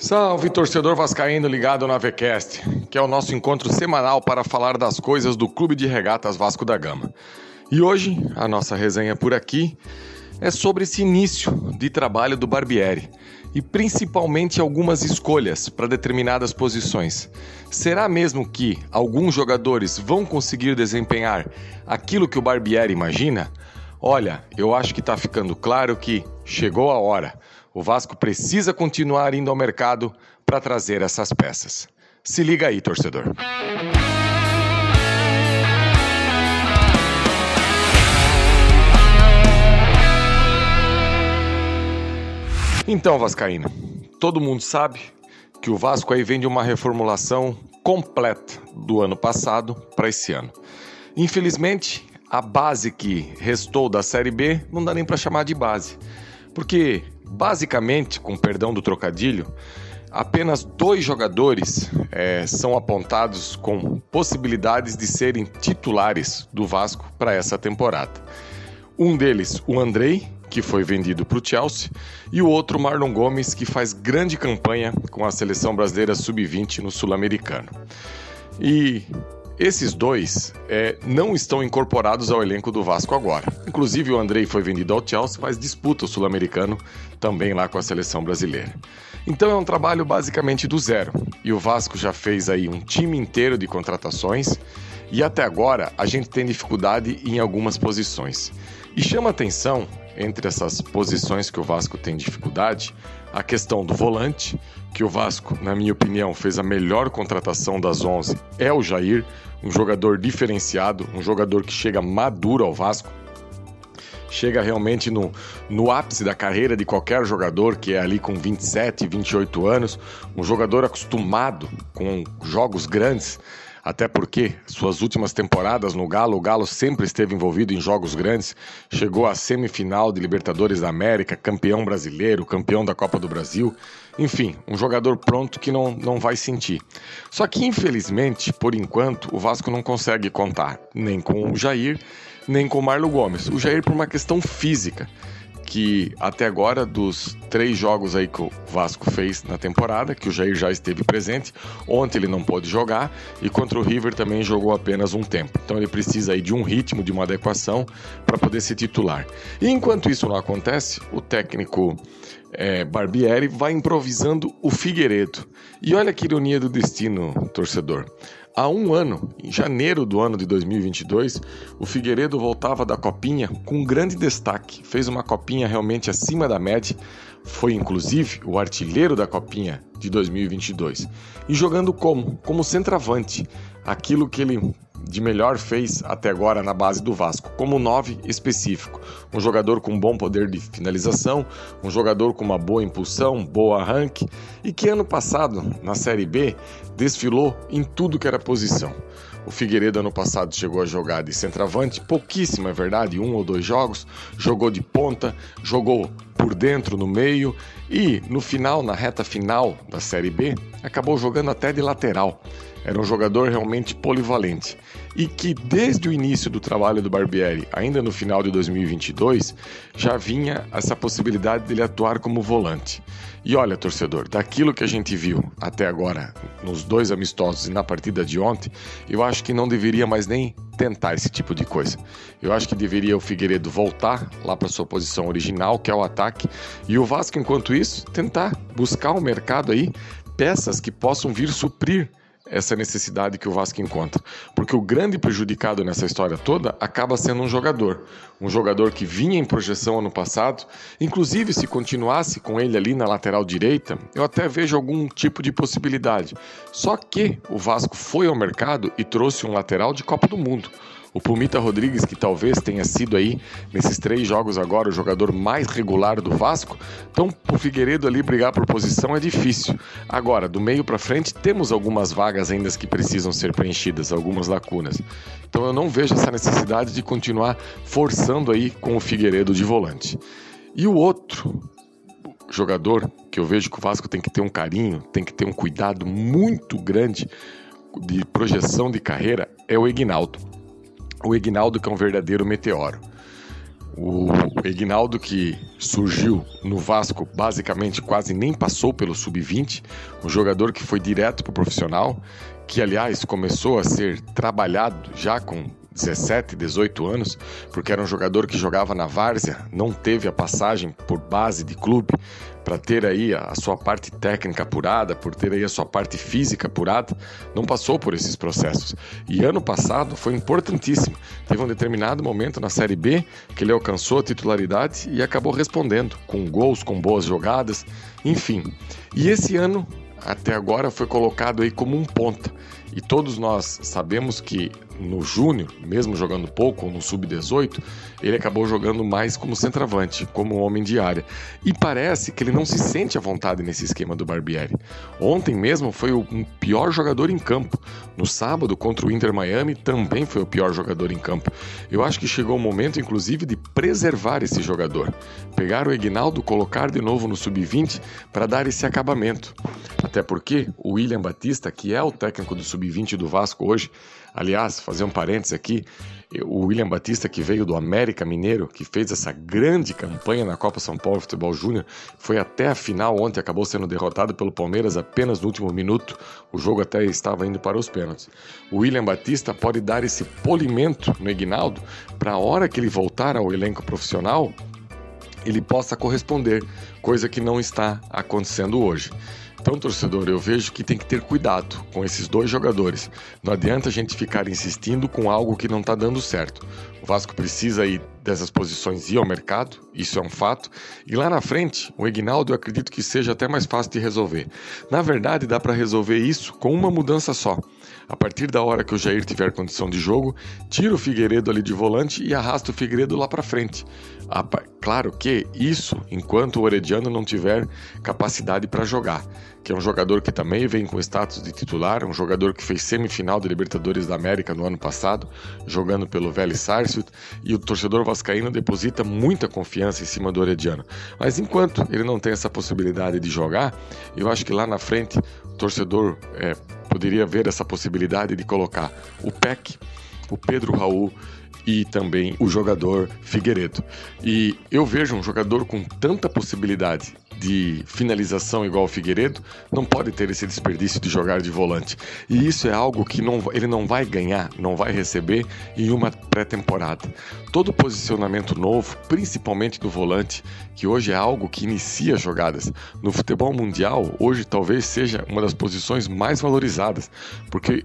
Salve torcedor vascaíno ligado na VCast, que é o nosso encontro semanal para falar das coisas do Clube de Regatas Vasco da Gama. E hoje a nossa resenha por aqui é sobre esse início de trabalho do Barbieri e principalmente algumas escolhas para determinadas posições. Será mesmo que alguns jogadores vão conseguir desempenhar aquilo que o Barbieri imagina? Olha, eu acho que está ficando claro que chegou a hora. O Vasco precisa continuar indo ao mercado para trazer essas peças. Se liga aí, torcedor. Então, Vascaíno, todo mundo sabe que o Vasco aí vem de uma reformulação completa do ano passado para esse ano. Infelizmente, a base que restou da Série B não dá nem para chamar de base, porque basicamente, com perdão do trocadilho, apenas dois jogadores é, são apontados com possibilidades de serem titulares do Vasco para essa temporada. Um deles, o Andrei, que foi vendido para o Chelsea, e o outro, Marlon Gomes, que faz grande campanha com a seleção brasileira sub-20 no Sul-Americano. E esses dois é, não estão incorporados ao elenco do Vasco agora. Inclusive, o Andrei foi vendido ao Chelsea, mas disputa o Sul-Americano também lá com a seleção brasileira. Então é um trabalho basicamente do zero. E o Vasco já fez aí um time inteiro de contratações e até agora a gente tem dificuldade em algumas posições. E chama atenção entre essas posições que o Vasco tem dificuldade a questão do volante, que o Vasco, na minha opinião, fez a melhor contratação das 11, é o Jair, um jogador diferenciado, um jogador que chega maduro ao Vasco, chega realmente no, no ápice da carreira de qualquer jogador que é ali com 27, 28 anos, um jogador acostumado com jogos grandes, até porque suas últimas temporadas no Galo, o Galo sempre esteve envolvido em jogos grandes, chegou à semifinal de Libertadores da América, campeão brasileiro, campeão da Copa do Brasil, enfim, um jogador pronto que não, não vai sentir. Só que infelizmente, por enquanto, o Vasco não consegue contar nem com o Jair, nem com o Marlo Gomes. O Jair por uma questão física que até agora, dos três jogos aí que o Vasco fez na temporada, que o Jair já esteve presente, ontem ele não pôde jogar e contra o River também jogou apenas um tempo. Então ele precisa aí de um ritmo, de uma adequação para poder ser titular. E enquanto isso não acontece, o técnico é, Barbieri vai improvisando o Figueiredo. E olha que ironia do destino, torcedor. Há um ano, em janeiro do ano de 2022, o Figueiredo voltava da Copinha com grande destaque. Fez uma Copinha realmente acima da média, foi inclusive o artilheiro da Copinha de 2022. E jogando como? Como centroavante, aquilo que ele de melhor fez até agora na base do Vasco, como 9 específico. Um jogador com bom poder de finalização, um jogador com uma boa impulsão, boa arranque e que ano passado, na Série B, desfilou em tudo que era posição. O Figueiredo ano passado chegou a jogar de centroavante, pouquíssimo é verdade, um ou dois jogos, jogou de ponta, jogou por dentro no meio e no final, na reta final da Série B, acabou jogando até de lateral. Era um jogador realmente polivalente e que desde o início do trabalho do Barbieri, ainda no final de 2022, já vinha essa possibilidade dele atuar como volante. E olha, torcedor, daquilo que a gente viu até agora nos dois amistosos e na partida de ontem, eu acho que não deveria mais nem tentar esse tipo de coisa. Eu acho que deveria o Figueiredo voltar lá para sua posição original, que é o ataque, e o Vasco, enquanto isso, tentar buscar o um mercado aí peças que possam vir suprir essa necessidade que o Vasco encontra. Porque o grande prejudicado nessa história toda acaba sendo um jogador. Um jogador que vinha em projeção ano passado. Inclusive, se continuasse com ele ali na lateral direita, eu até vejo algum tipo de possibilidade. Só que o Vasco foi ao mercado e trouxe um lateral de Copa do Mundo. O Pumita Rodrigues, que talvez tenha sido aí, nesses três jogos agora, o jogador mais regular do Vasco, então o Figueiredo ali brigar por posição é difícil. Agora, do meio para frente, temos algumas vagas ainda que precisam ser preenchidas, algumas lacunas. Então eu não vejo essa necessidade de continuar forçando aí com o Figueiredo de volante. E o outro jogador que eu vejo que o Vasco tem que ter um carinho, tem que ter um cuidado muito grande de projeção de carreira é o Ignaldo o Ignaldo, que é um verdadeiro meteoro. O Egnaldo, que surgiu no Vasco, basicamente quase nem passou pelo sub-20, um jogador que foi direto para o profissional, que aliás começou a ser trabalhado já com 17, 18 anos, porque era um jogador que jogava na várzea, não teve a passagem por base de clube para ter aí a sua parte técnica apurada, por ter aí a sua parte física apurada, não passou por esses processos. E ano passado foi importantíssimo. Teve um determinado momento na Série B que ele alcançou a titularidade e acabou respondendo com gols, com boas jogadas, enfim. E esse ano até agora foi colocado aí como um ponta. E todos nós sabemos que no Júnior, mesmo jogando pouco, ou no Sub-18, ele acabou jogando mais como centroavante, como homem de área. E parece que ele não se sente à vontade nesse esquema do Barbieri. Ontem mesmo foi o pior jogador em campo. No sábado, contra o Inter Miami, também foi o pior jogador em campo. Eu acho que chegou o momento, inclusive, de preservar esse jogador. Pegar o Egnaldo, colocar de novo no Sub-20 para dar esse acabamento. Até porque o William Batista, que é o técnico do Sub-20 do Vasco hoje, aliás, fazer um parênteses aqui, o William Batista, que veio do América Mineiro, que fez essa grande campanha na Copa São Paulo Futebol Júnior, foi até a final ontem, acabou sendo derrotado pelo Palmeiras apenas no último minuto. O jogo até estava indo para os pênaltis. O William Batista pode dar esse polimento no Ignaldo para a hora que ele voltar ao elenco profissional, ele possa corresponder, coisa que não está acontecendo hoje. Então, torcedor, eu vejo que tem que ter cuidado com esses dois jogadores. Não adianta a gente ficar insistindo com algo que não está dando certo. O Vasco precisa ir dessas posições ir ao mercado, isso é um fato. E lá na frente, o Ignaldo eu acredito que seja até mais fácil de resolver. Na verdade, dá para resolver isso com uma mudança só. A partir da hora que o Jair tiver condição de jogo, tira o Figueiredo ali de volante e arrasta o Figueiredo lá para frente. Claro que isso enquanto o Orediano não tiver capacidade para jogar, que é um jogador que também vem com status de titular, um jogador que fez semifinal da Libertadores da América no ano passado, jogando pelo Vélez Sarsfield, e o torcedor vascaíno deposita muita confiança em cima do Orediano. Mas enquanto ele não tem essa possibilidade de jogar, eu acho que lá na frente o torcedor é, poderia ver essa possibilidade de colocar o PEC, o Pedro Raul e também o jogador Figueiredo. E eu vejo um jogador com tanta possibilidade de finalização igual o Figueiredo, não pode ter esse desperdício de jogar de volante. E isso é algo que não, ele não vai ganhar, não vai receber em uma pré-temporada. Todo posicionamento novo, principalmente do volante, que hoje é algo que inicia jogadas. No futebol mundial, hoje talvez seja uma das posições mais valorizadas, porque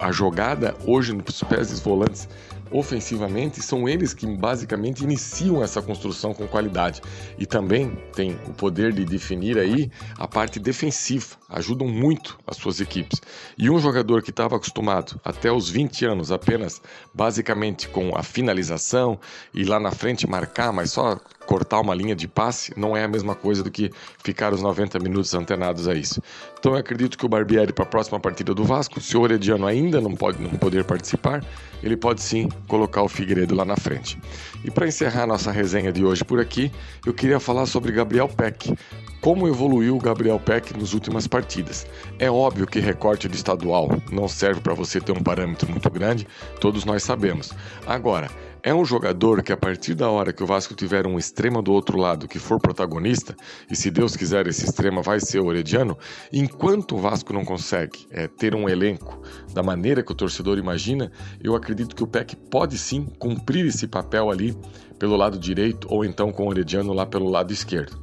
a jogada hoje nos pés dos volantes ofensivamente, são eles que basicamente iniciam essa construção com qualidade e também têm o poder de definir aí a parte defensiva, ajudam muito as suas equipes. E um jogador que estava acostumado até os 20 anos apenas basicamente com a finalização e lá na frente marcar, mas só cortar uma linha de passe não é a mesma coisa do que ficar os 90 minutos antenados a isso. Então eu acredito que o Barbieri para a próxima partida do Vasco, se o Orediano ainda não pode não poder participar, ele pode sim colocar o Figueiredo lá na frente. E para encerrar nossa resenha de hoje por aqui, eu queria falar sobre Gabriel Peck. Como evoluiu o Gabriel Peck nas últimas partidas? É óbvio que recorte de estadual não serve para você ter um parâmetro muito grande, todos nós sabemos. Agora, é um jogador que, a partir da hora que o Vasco tiver um extrema do outro lado que for protagonista, e se Deus quiser, esse extrema vai ser o Orediano, enquanto o Vasco não consegue é, ter um elenco da maneira que o torcedor imagina, eu acredito que o PEC pode sim cumprir esse papel ali pelo lado direito ou então com o Orediano lá pelo lado esquerdo.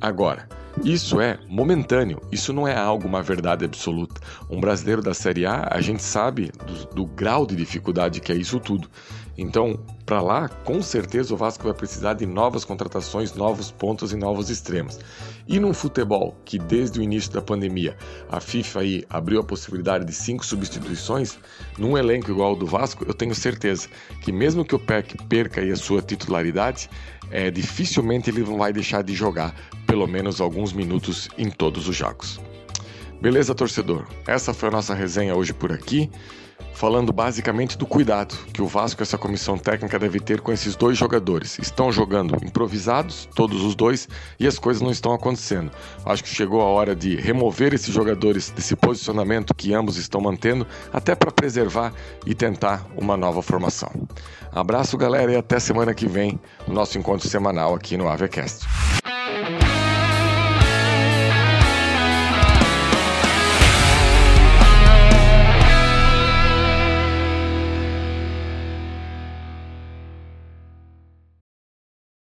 Agora, isso é momentâneo, isso não é algo, uma verdade absoluta. Um brasileiro da Série A, a gente sabe do, do grau de dificuldade que é isso tudo. Então, para lá, com certeza o Vasco vai precisar de novas contratações, novos pontos e novos extremos. E num futebol que desde o início da pandemia a FIFA aí abriu a possibilidade de cinco substituições, num elenco igual ao do Vasco, eu tenho certeza que mesmo que o PEC perca aí a sua titularidade, é, dificilmente ele vai deixar de jogar pelo menos alguns minutos em todos os jogos. Beleza, torcedor? Essa foi a nossa resenha hoje por aqui. Falando basicamente do cuidado que o Vasco e essa comissão técnica deve ter com esses dois jogadores. Estão jogando improvisados, todos os dois, e as coisas não estão acontecendo. Acho que chegou a hora de remover esses jogadores desse posicionamento que ambos estão mantendo, até para preservar e tentar uma nova formação. Abraço, galera, e até semana que vem no nosso encontro semanal aqui no Avecast.